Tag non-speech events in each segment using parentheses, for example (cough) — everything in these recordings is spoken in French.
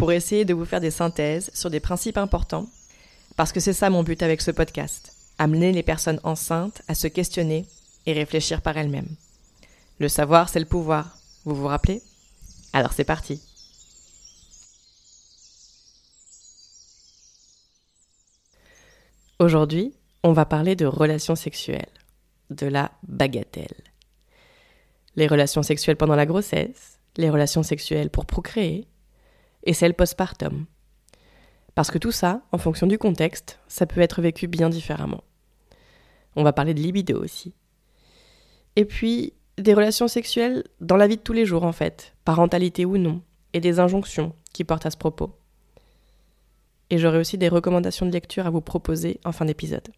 pour essayer de vous faire des synthèses sur des principes importants, parce que c'est ça mon but avec ce podcast, amener les personnes enceintes à se questionner et réfléchir par elles-mêmes. Le savoir, c'est le pouvoir, vous vous rappelez? Alors c'est parti. Aujourd'hui, on va parler de relations sexuelles, de la bagatelle. Les relations sexuelles pendant la grossesse, les relations sexuelles pour procréer, et celles postpartum. Parce que tout ça, en fonction du contexte, ça peut être vécu bien différemment. On va parler de libido aussi. Et puis, des relations sexuelles dans la vie de tous les jours en fait, parentalité ou non, et des injonctions qui portent à ce propos. Et j'aurai aussi des recommandations de lecture à vous proposer en fin d'épisode.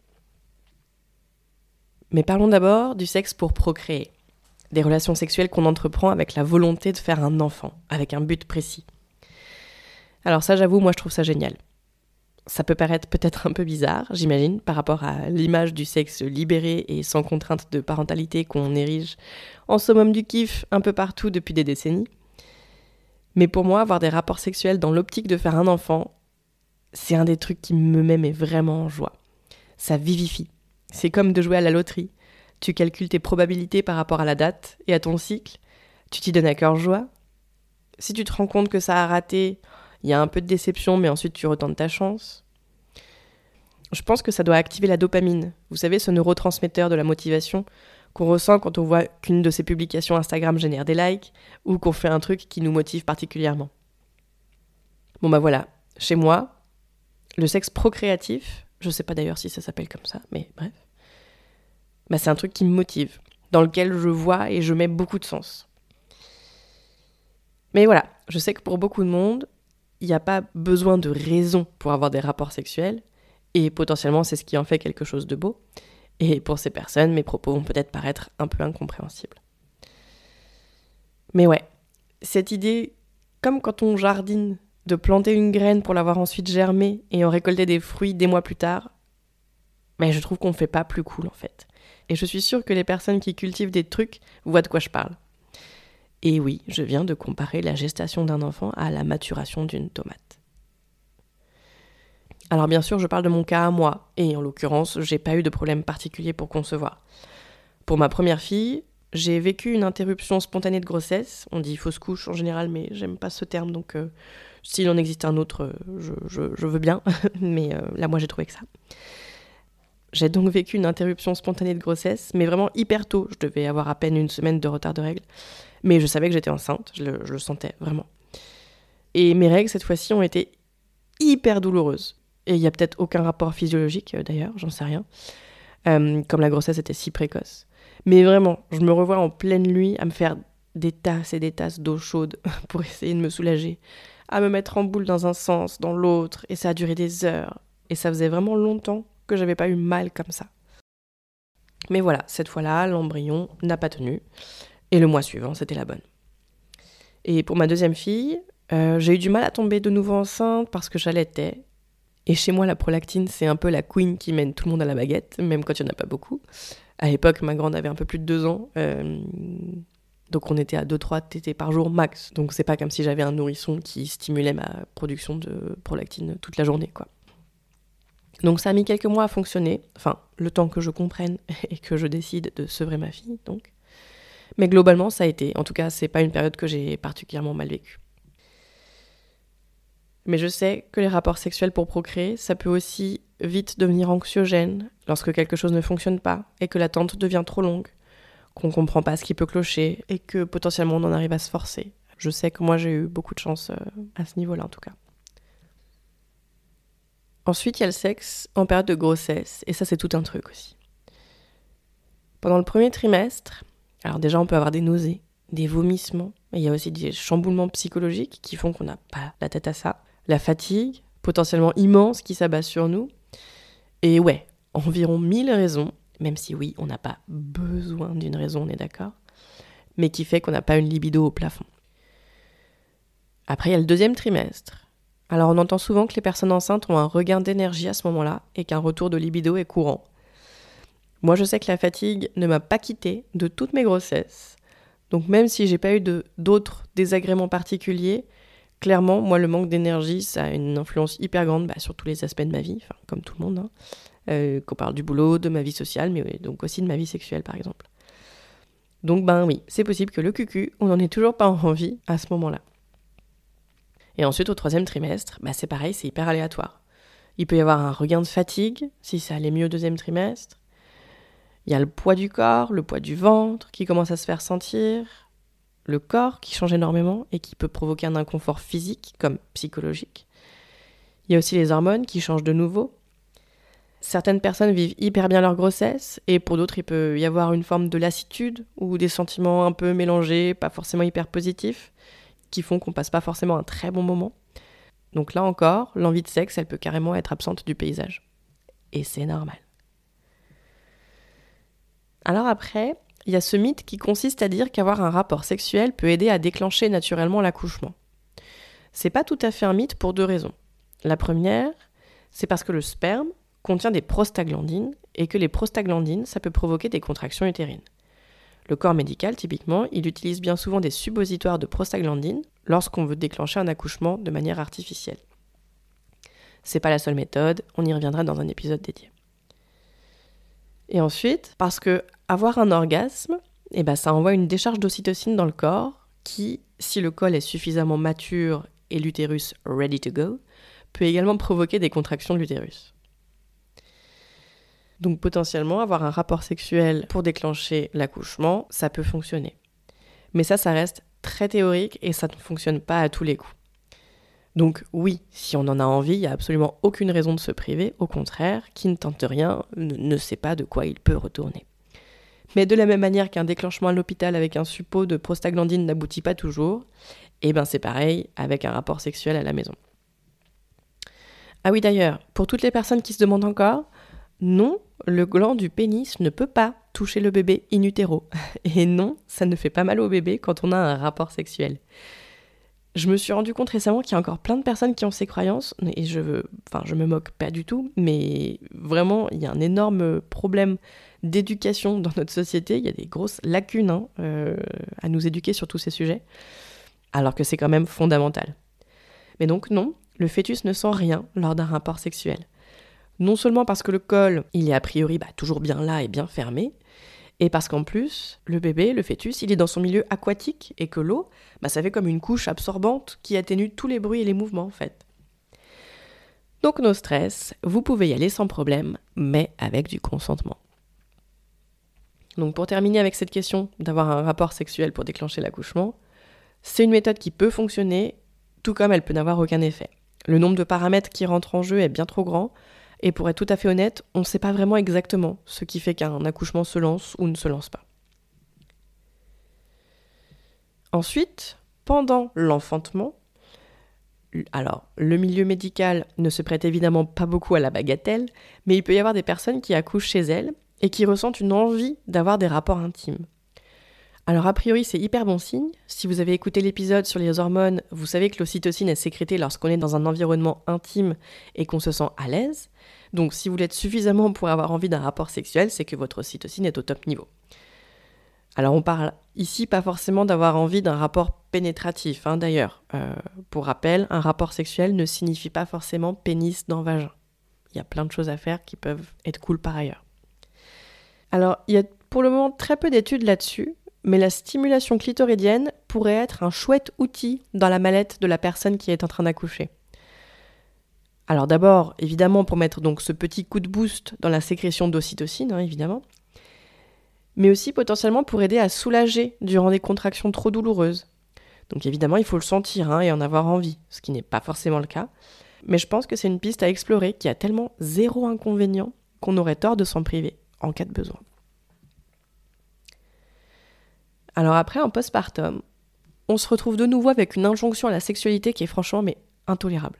Mais parlons d'abord du sexe pour procréer. Des relations sexuelles qu'on entreprend avec la volonté de faire un enfant, avec un but précis. Alors ça, j'avoue, moi je trouve ça génial. Ça peut paraître peut-être un peu bizarre, j'imagine, par rapport à l'image du sexe libéré et sans contrainte de parentalité qu'on érige en summum du kiff un peu partout depuis des décennies. Mais pour moi, avoir des rapports sexuels dans l'optique de faire un enfant, c'est un des trucs qui me met vraiment en joie. Ça vivifie. C'est comme de jouer à la loterie. Tu calcules tes probabilités par rapport à la date et à ton cycle. Tu t'y donnes à cœur joie. Si tu te rends compte que ça a raté, il y a un peu de déception, mais ensuite tu retentes ta chance. Je pense que ça doit activer la dopamine. Vous savez, ce neurotransmetteur de la motivation qu'on ressent quand on voit qu'une de ses publications Instagram génère des likes ou qu'on fait un truc qui nous motive particulièrement. Bon bah voilà, chez moi, le sexe procréatif, je sais pas d'ailleurs si ça s'appelle comme ça, mais bref, bah c'est un truc qui me motive, dans lequel je vois et je mets beaucoup de sens. Mais voilà, je sais que pour beaucoup de monde, il n'y a pas besoin de raison pour avoir des rapports sexuels, et potentiellement c'est ce qui en fait quelque chose de beau. Et pour ces personnes, mes propos vont peut-être paraître un peu incompréhensibles. Mais ouais, cette idée, comme quand on jardine, de planter une graine pour l'avoir ensuite germée et en récolter des fruits des mois plus tard, mais je trouve qu'on ne fait pas plus cool en fait. Et je suis sûre que les personnes qui cultivent des trucs voient de quoi je parle. Et oui, je viens de comparer la gestation d'un enfant à la maturation d'une tomate. Alors bien sûr, je parle de mon cas à moi, et en l'occurrence, j'ai pas eu de problème particulier pour concevoir. Pour ma première fille, j'ai vécu une interruption spontanée de grossesse. On dit fausse couche en général, mais j'aime pas ce terme, donc euh, s'il en existe un autre, je, je, veux bien. (laughs) mais euh, là, moi, j'ai trouvé que ça. J'ai donc vécu une interruption spontanée de grossesse, mais vraiment hyper tôt. Je devais avoir à peine une semaine de retard de règles. Mais je savais que j'étais enceinte, je le, sentais vraiment. Et mes règles, cette fois-ci, ont été hyper douloureuses. Et il n'y a peut-être aucun rapport physiologique, euh, d'ailleurs, j'en sais rien. Euh, comme la grossesse était si précoce. Mais vraiment, je me revois en pleine nuit à me faire des tasses et des tasses d'eau chaude (laughs) pour essayer de me soulager, à me mettre en boule dans un sens, dans l'autre, et ça a duré des heures. Et ça faisait vraiment longtemps que j'avais pas eu mal comme ça. Mais voilà, cette fois-là, l'embryon n'a pas tenu. Et le mois suivant, c'était la bonne. Et pour ma deuxième fille, euh, j'ai eu du mal à tomber de nouveau enceinte parce que j'allaitais. Et chez moi, la prolactine, c'est un peu la queen qui mène tout le monde à la baguette, même quand il n'y en a pas beaucoup. À l'époque, ma grande avait un peu plus de deux ans. Euh, donc on était à 2-3 TT par jour max. Donc c'est pas comme si j'avais un nourrisson qui stimulait ma production de prolactine toute la journée, quoi. Donc ça a mis quelques mois à fonctionner, enfin le temps que je comprenne (laughs) et que je décide de sevrer ma fille, donc. Mais globalement, ça a été. En tout cas, c'est pas une période que j'ai particulièrement mal vécue. Mais je sais que les rapports sexuels pour procréer, ça peut aussi vite devenir anxiogène lorsque quelque chose ne fonctionne pas et que l'attente devient trop longue, qu'on comprend pas ce qui peut clocher et que potentiellement on en arrive à se forcer. Je sais que moi j'ai eu beaucoup de chance euh, à ce niveau-là en tout cas. Ensuite, il y a le sexe en période de grossesse et ça c'est tout un truc aussi. Pendant le premier trimestre, alors déjà, on peut avoir des nausées, des vomissements, mais il y a aussi des chamboulements psychologiques qui font qu'on n'a pas la tête à ça. la fatigue, potentiellement immense, qui s'abat sur nous. Et ouais, environ 1000 raisons, même si oui, on n'a pas besoin d'une raison, on est d'accord, mais qui fait qu'on n'a pas une libido au plafond. Après, il y a le deuxième trimestre. Alors on entend souvent que les personnes enceintes ont un regain d'énergie à ce moment-là et qu'un retour de libido est courant. Moi, je sais que la fatigue ne m'a pas quitté de toutes mes grossesses. Donc même si j'ai pas eu d'autres désagréments particuliers, clairement, moi, le manque d'énergie, ça a une influence hyper grande bah, sur tous les aspects de ma vie, comme tout le monde. Hein. Euh, qu'on parle du boulot, de ma vie sociale, mais donc aussi de ma vie sexuelle, par exemple. Donc ben oui, c'est possible que le cucu, on n'en ait toujours pas (laughs) envie à ce moment-là. Et ensuite, au troisième trimestre, bah, c'est pareil, c'est hyper aléatoire. Il peut y avoir un regain de fatigue, si ça allait mieux au deuxième trimestre. Il y a le poids du corps, le poids du ventre qui commence à se faire sentir, le corps qui change énormément et qui peut provoquer un inconfort physique comme psychologique. Il y a aussi les hormones qui changent de nouveau. Certaines personnes vivent hyper bien leur grossesse et pour d'autres il peut y avoir une forme de lassitude ou des sentiments un peu mélangés, pas forcément hyper positifs, qui font qu'on passe pas forcément un très bon moment. Donc là encore, l'envie de sexe, elle peut carrément être absente du paysage. Et c'est normal. Alors après, il y a ce mythe qui consiste à dire qu'avoir un rapport sexuel peut aider à déclencher naturellement l'accouchement. C'est pas tout à fait un mythe pour deux raisons. La première, c'est parce que le sperme contient des prostaglandines et que les prostaglandines, ça peut provoquer des contractions utérines. Le corps médical, typiquement, il utilise bien souvent des suppositoires de prostaglandines lorsqu'on veut déclencher un accouchement de manière artificielle. C'est pas la seule méthode, on y reviendra dans un épisode dédié. Et ensuite, parce que avoir un orgasme, eh ben, ça envoie une décharge d'ocytocine dans le corps qui, si le col est suffisamment mature et l'utérus ready to go, peut également provoquer des contractions de l'utérus. Donc potentiellement, avoir un rapport sexuel pour déclencher l'accouchement, ça peut fonctionner. Mais ça, ça reste très théorique et ça ne fonctionne pas à tous les coups. Donc oui, si on en a envie, il n'y a absolument aucune raison de se priver, au contraire, qui ne tente rien ne sait pas de quoi il peut retourner. Mais de la même manière qu'un déclenchement à l'hôpital avec un suppôt de prostaglandine n'aboutit pas toujours, et eh ben c'est pareil avec un rapport sexuel à la maison. Ah oui d'ailleurs, pour toutes les personnes qui se demandent encore, non, le gland du pénis ne peut pas toucher le bébé in utero. (laughs) Et non, ça ne fait pas mal au bébé quand on a un rapport sexuel je me suis rendu compte récemment qu'il y a encore plein de personnes qui ont ces croyances, et je, enfin, je me moque pas du tout, mais vraiment, il y a un énorme problème d'éducation dans notre société. Il y a des grosses lacunes hein, euh, à nous éduquer sur tous ces sujets, alors que c'est quand même fondamental. Mais donc, non, le fœtus ne sent rien lors d'un rapport sexuel. Non seulement parce que le col, il est a priori bah, toujours bien là et bien fermé, et parce qu'en plus, le bébé, le fœtus, il est dans son milieu aquatique et que l'eau, bah, ça fait comme une couche absorbante qui atténue tous les bruits et les mouvements en fait. Donc nos stress, vous pouvez y aller sans problème, mais avec du consentement. Donc pour terminer avec cette question d'avoir un rapport sexuel pour déclencher l'accouchement, c'est une méthode qui peut fonctionner, tout comme elle peut n'avoir aucun effet. Le nombre de paramètres qui rentrent en jeu est bien trop grand, et pour être tout à fait honnête, on ne sait pas vraiment exactement ce qui fait qu'un accouchement se lance ou ne se lance pas. Ensuite, pendant l'enfantement, alors le milieu médical ne se prête évidemment pas beaucoup à la bagatelle, mais il peut y avoir des personnes qui accouchent chez elles et qui ressentent une envie d'avoir des rapports intimes. Alors a priori c'est hyper bon signe. Si vous avez écouté l'épisode sur les hormones, vous savez que l'ocytocine est sécrétée lorsqu'on est dans un environnement intime et qu'on se sent à l'aise. Donc si vous l'êtes suffisamment pour avoir envie d'un rapport sexuel, c'est que votre ocytocine est au top niveau. Alors on parle ici pas forcément d'avoir envie d'un rapport pénétratif, hein, d'ailleurs. Euh, pour rappel, un rapport sexuel ne signifie pas forcément pénis dans vagin. Il y a plein de choses à faire qui peuvent être cool par ailleurs. Alors il y a pour le moment très peu d'études là-dessus, mais la stimulation clitoridienne pourrait être un chouette outil dans la mallette de la personne qui est en train d'accoucher. Alors d'abord, évidemment, pour mettre donc ce petit coup de boost dans la sécrétion d'ocytocine, hein, évidemment, mais aussi potentiellement pour aider à soulager durant des contractions trop douloureuses. Donc évidemment, il faut le sentir hein, et en avoir envie, ce qui n'est pas forcément le cas. Mais je pense que c'est une piste à explorer qui a tellement zéro inconvénient qu'on aurait tort de s'en priver en cas de besoin. Alors après, en postpartum, on se retrouve de nouveau avec une injonction à la sexualité qui est franchement mais intolérable.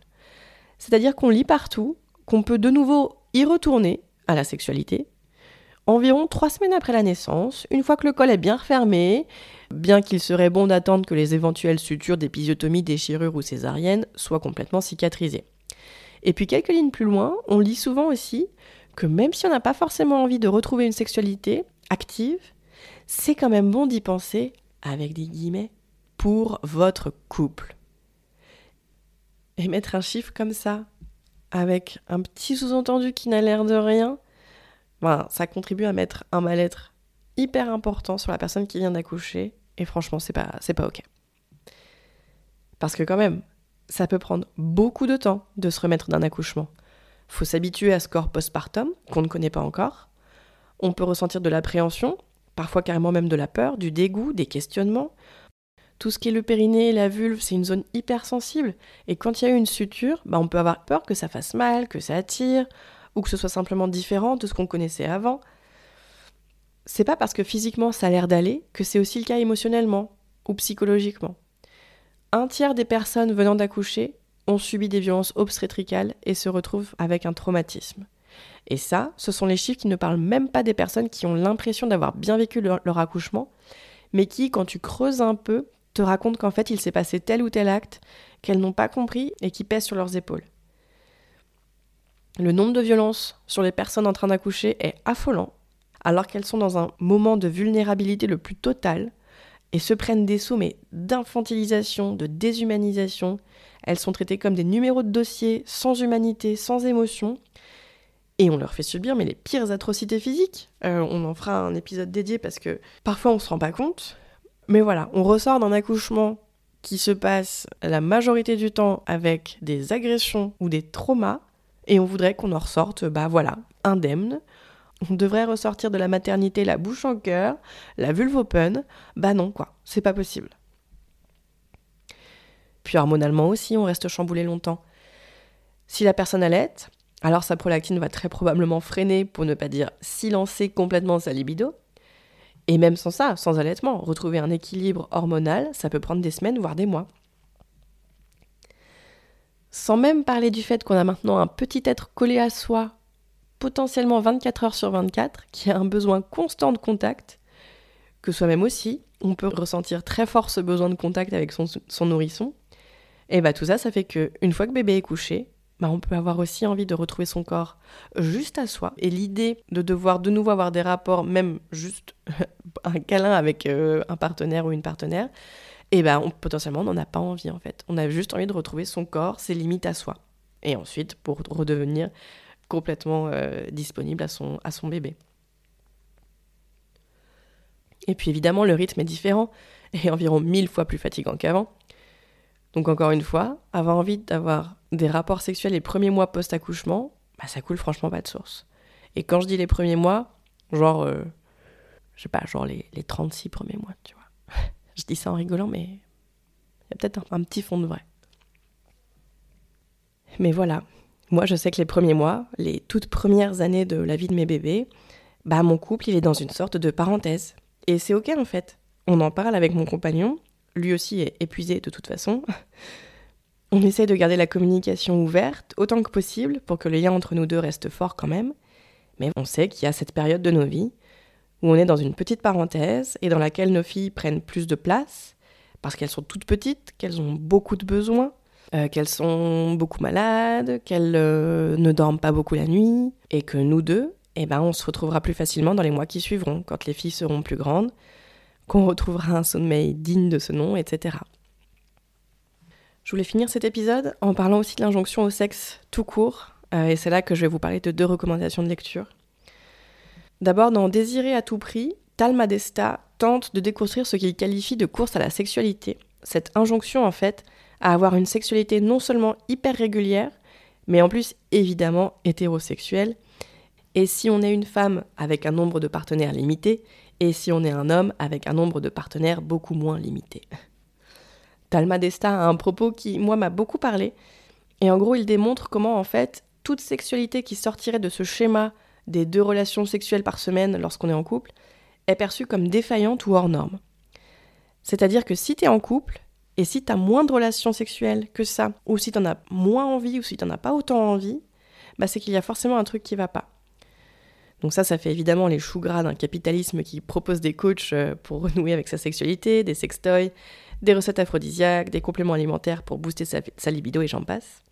C'est-à-dire qu'on lit partout qu'on peut de nouveau y retourner à la sexualité environ trois semaines après la naissance, une fois que le col est bien refermé, bien qu'il serait bon d'attendre que les éventuelles sutures d'épisiotomie, déchirure ou césarienne soient complètement cicatrisées. Et puis quelques lignes plus loin, on lit souvent aussi que même si on n'a pas forcément envie de retrouver une sexualité active, c'est quand même bon d'y penser, avec des guillemets, pour votre couple. Et mettre un chiffre comme ça, avec un petit sous-entendu qui n'a l'air de rien, ben, ça contribue à mettre un mal-être hyper important sur la personne qui vient d'accoucher. Et franchement, c'est pas, pas ok. Parce que quand même, ça peut prendre beaucoup de temps de se remettre d'un accouchement. Faut s'habituer à ce corps postpartum qu'on ne connaît pas encore. On peut ressentir de l'appréhension, parfois carrément même de la peur, du dégoût, des questionnements. Tout ce qui est le périnée, la vulve, c'est une zone hyper sensible. Et quand il y a eu une suture, bah on peut avoir peur que ça fasse mal, que ça attire, ou que ce soit simplement différent de ce qu'on connaissait avant. C'est pas parce que physiquement ça a l'air d'aller que c'est aussi le cas émotionnellement ou psychologiquement. Un tiers des personnes venant d'accoucher ont subi des violences obstétricales et se retrouvent avec un traumatisme. Et ça, ce sont les chiffres qui ne parlent même pas des personnes qui ont l'impression d'avoir bien vécu leur, accouchement, mais qui, quand tu creuses un peu, te racontent qu'en fait il s'est passé tel ou tel acte qu'elles n'ont pas compris et qui pèse sur leurs épaules. Le nombre de violences sur les personnes en train d'accoucher est affolant, alors qu'elles sont dans un moment de vulnérabilité le plus total et se prennent des sommets d'infantilisation, de déshumanisation. Elles sont traitées comme des numéros de dossier, sans humanité, sans émotion. Et on leur fait subir mais les pires atrocités physiques. Euh, on en fera un épisode dédié parce que parfois on se rend pas compte. Mais voilà, on ressort d'un accouchement qui se passe la majorité du temps avec des agressions ou des traumas et on voudrait qu'on en ressorte, bah voilà, indemne. On devrait ressortir de la maternité la bouche en cœur, la vulve open. Bah non, quoi, c'est pas possible. Puis hormonalement aussi, on reste chamboulé longtemps. Si la personne allait, alors sa prolactine va très probablement freiner, pour ne pas dire silencer complètement sa libido. Et même sans ça, sans allaitement, retrouver un équilibre hormonal, ça peut prendre des semaines, voire des mois. Sans même parler du fait qu'on a maintenant un petit être collé à soi, potentiellement 24 heures sur 24, qui a un besoin constant de contact, que soi-même aussi, on peut ressentir très fort ce besoin de contact avec son, nourrisson. Et bah tout ça, ça fait que une fois que bébé est couché, bah on peut avoir aussi envie de retrouver son corps juste à soi. Et l'idée de devoir de nouveau avoir des rapports, même juste (laughs) un câlin avec euh, un partenaire ou une partenaire, et ben potentiellement on n'en a pas envie en fait. On a juste envie de retrouver son corps, ses limites à soi. Et ensuite pour redevenir complètement euh, disponible à son bébé. Et puis évidemment le rythme est différent et environ mille fois plus fatigant qu'avant. Donc encore une fois, avoir envie d'avoir des rapports sexuels les premiers mois post-accouchement, bah, ça coule franchement pas de source. Et quand je dis les premiers mois, genre, euh, je sais pas, genre les, les 36 premiers mois, tu vois. (laughs) Je dis ça en rigolant, mais il y a peut-être un, petit fond de vrai. Mais voilà, moi je sais que les premiers mois, les toutes premières années de la vie de mes bébés, bah mon couple il est dans une sorte de parenthèse. Et c'est ok en fait. On en parle avec mon compagnon, lui aussi est épuisé de toute façon. (laughs) On essaie de garder la communication ouverte autant que possible pour que le lien entre nous deux reste fort quand même. Mais on sait qu'il y a cette période de nos vies où on est dans une petite parenthèse et dans laquelle nos filles prennent plus de place parce qu'elles sont toutes petites, qu'elles ont beaucoup de besoins, euh, qu'elles sont beaucoup malades, qu'elles euh, ne dorment pas beaucoup la nuit et que nous deux, eh ben, on se retrouvera plus facilement dans les mois qui suivront, quand les filles seront plus grandes, qu'on retrouvera un sommeil digne de ce nom, etc. Je voulais finir cet épisode en parlant aussi de l'injonction au sexe tout court, euh, et c'est là que je vais vous parler de deux recommandations de lecture. D'abord, dans Désirer à tout prix, Talma Desta tente de déconstruire ce qu'il qualifie de course à la sexualité. Cette injonction, en fait, à avoir une sexualité non seulement hyper régulière, mais en plus évidemment hétérosexuelle. Et si on est une femme avec un nombre de partenaires limité, et si on est un homme avec un nombre de partenaires beaucoup moins limité. (laughs) Talma Desta a un propos qui, moi, m'a beaucoup parlé. Et en gros, il démontre comment, en fait, toute sexualité qui sortirait de ce schéma des deux relations sexuelles par semaine lorsqu'on est en couple est perçue comme défaillante ou hors norme. C'est-à-dire que si tu es en couple Et si tu as moins de relations sexuelles que ça, ou si tu en as moins envie, ou si tu n'en as pas autant envie, bah c'est qu'il y a forcément un truc qui va pas. Donc ça, ça fait évidemment les choux gras d'un capitalisme qui propose des coachs euh, pour renouer avec sa sexualité, des sextoys, des recettes aphrodisiaques, des compléments alimentaires pour booster sa, libido et j'en passe.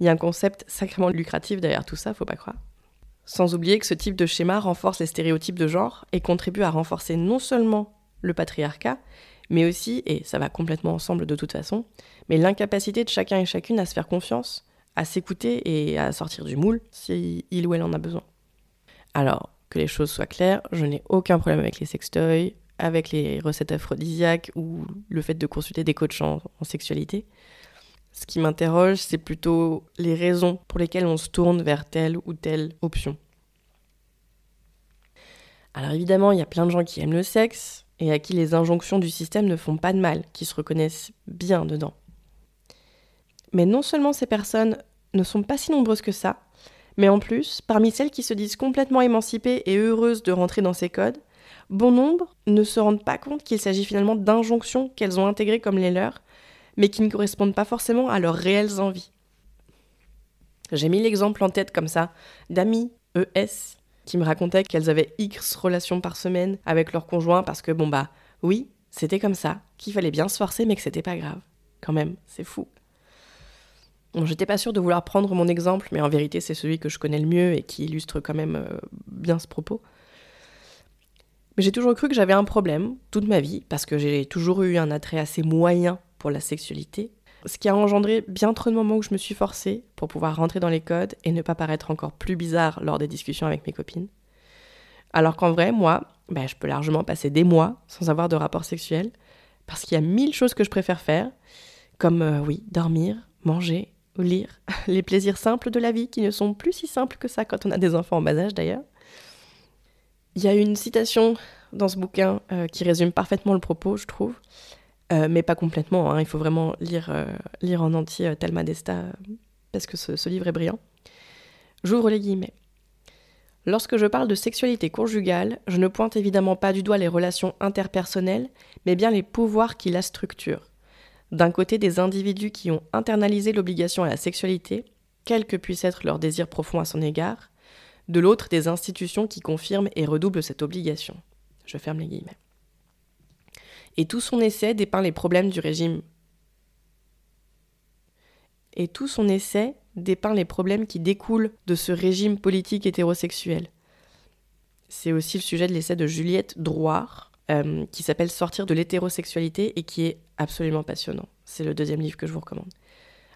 Il y a un concept sacrément lucratif derrière tout ça, faut pas croire. Sans oublier que ce type de schéma renforce les stéréotypes de genre et contribue à renforcer non seulement le patriarcat, mais aussi, et ça va complètement ensemble de toute façon, mais l'incapacité de chacun et chacune à se faire confiance, à s'écouter et à sortir du moule si il ou elle en a besoin. Alors, que les choses soient claires, je n'ai aucun problème avec les sextoys, avec les recettes aphrodisiaques ou le fait de consulter des coachs en, en sexualité. Ce qui m'interroge, c'est plutôt les raisons pour lesquelles on se tourne vers telle ou telle option. Alors évidemment, il y a plein de gens qui aiment le sexe et à qui les injonctions du système ne font pas de mal, qui se reconnaissent bien dedans. Mais non seulement ces personnes ne sont pas si nombreuses que ça, mais en plus, parmi celles qui se disent complètement émancipées et heureuses de rentrer dans ces codes, bon nombre ne se rendent pas compte qu'il s'agit finalement d'injonctions qu'elles ont intégrées comme les leurs, mais qui ne correspondent pas forcément à leurs réelles envies. J'ai mis l'exemple en tête comme ça d'amis ES qui me racontaient qu'elles avaient X relations par semaine avec leur conjoint parce que bon bah oui, c'était comme ça, qu'il fallait bien se forcer mais que c'était pas grave. Quand même, c'est fou. J'étais pas sûre de vouloir prendre mon exemple, mais en vérité c'est celui que je connais le mieux et qui illustre quand même euh, bien ce propos. Mais j'ai toujours cru que j'avais un problème toute ma vie, parce que j'ai toujours eu un attrait assez moyen pour la sexualité, ce qui a engendré bien trop de moments où je me suis forcée pour pouvoir rentrer dans les codes et ne pas paraître encore plus bizarre lors des discussions avec mes copines. Alors qu'en vrai, moi, ben, je peux largement passer des mois sans avoir de rapport sexuel, parce qu'il y a mille choses que je préfère faire, comme, euh, oui, dormir, manger, lire, (laughs) les plaisirs simples de la vie, qui ne sont plus si simples que ça quand on a des enfants en bas âge d'ailleurs. Il y a une citation dans ce bouquin euh, qui résume parfaitement le propos, je trouve, euh, mais pas complètement. Hein. il faut vraiment lire, euh, lire en entier Thelma Desta parce que ce, ce livre est brillant. J'ouvre les guillemets. Lorsque je parle de sexualité conjugale, je ne pointe évidemment pas du doigt les relations interpersonnelles, mais bien les pouvoirs qui la structurent. D'un côté, des individus qui ont internalisé l'obligation à la sexualité, quel que puisse être leur désir profond à son égard, de l'autre des institutions qui confirment et redoublent cette obligation. Je ferme les guillemets. Et tout son essai dépeint les problèmes du régime. Et tout son essai dépeint les problèmes qui découlent de ce régime politique hétérosexuel. C'est aussi le sujet de l'essai de Juliette Drouard, euh, qui s'appelle Sortir de l'hétérosexualité et qui est absolument passionnant. C'est le deuxième livre que je vous recommande.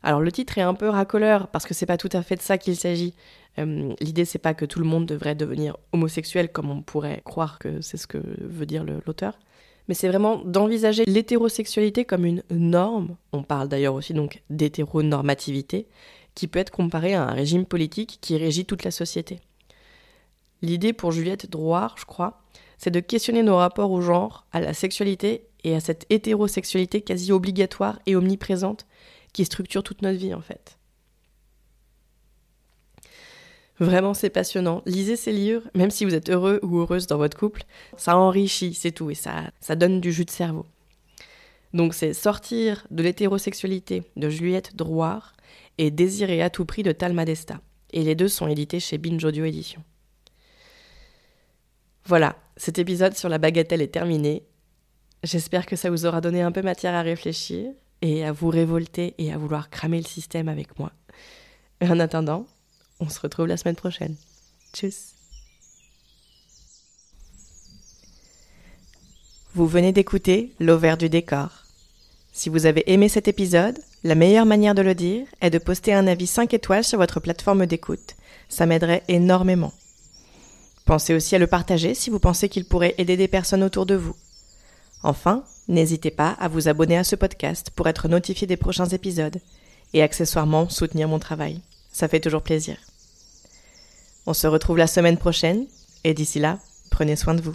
Alors le titre est un peu racoleur parce que c'est pas tout à fait de ça qu'il s'agit. Euh, L'idée c'est pas que tout le monde devrait devenir homosexuel comme on pourrait croire que c'est ce que veut dire l'auteur, mais c'est vraiment d'envisager l'hétérosexualité comme une norme. On parle d'ailleurs aussi donc d'hétéronormativité qui peut être comparée à un régime politique qui régit toute la société. L'idée pour Juliette Drouard, je crois, c'est de questionner nos rapports au genre, à la sexualité et à cette hétérosexualité quasi obligatoire et omniprésente qui structure toute notre vie en fait. Vraiment, c'est passionnant. Lisez ces livres, même si vous êtes heureux ou heureuse dans votre couple. Ça enrichit, c'est tout, et ça, ça donne du jus de cerveau. Donc c'est Sortir de l'hétérosexualité de Juliette Drouard et Désirer à tout prix de Talma Desta. Et les deux sont édités chez Binge Audio Édition. Voilà, cet épisode sur la bagatelle est terminé. J'espère que ça vous aura donné un peu matière à réfléchir et à vous révolter et à vouloir cramer le système avec moi. en attendant, on se retrouve la semaine prochaine. Tchuss. Vous venez d'écouter L'Auvert du décor. Si vous avez aimé cet épisode, la meilleure manière de le dire est de poster un avis 5 étoiles sur votre plateforme d'écoute. Ça m'aiderait énormément. Pensez aussi à le partager si vous pensez qu'il pourrait aider des personnes autour de vous. Enfin, n'hésitez pas à vous abonner à ce podcast pour être notifié des prochains épisodes et accessoirement soutenir mon travail. Ça fait toujours plaisir. On se retrouve la semaine prochaine et d'ici là, prenez soin de vous.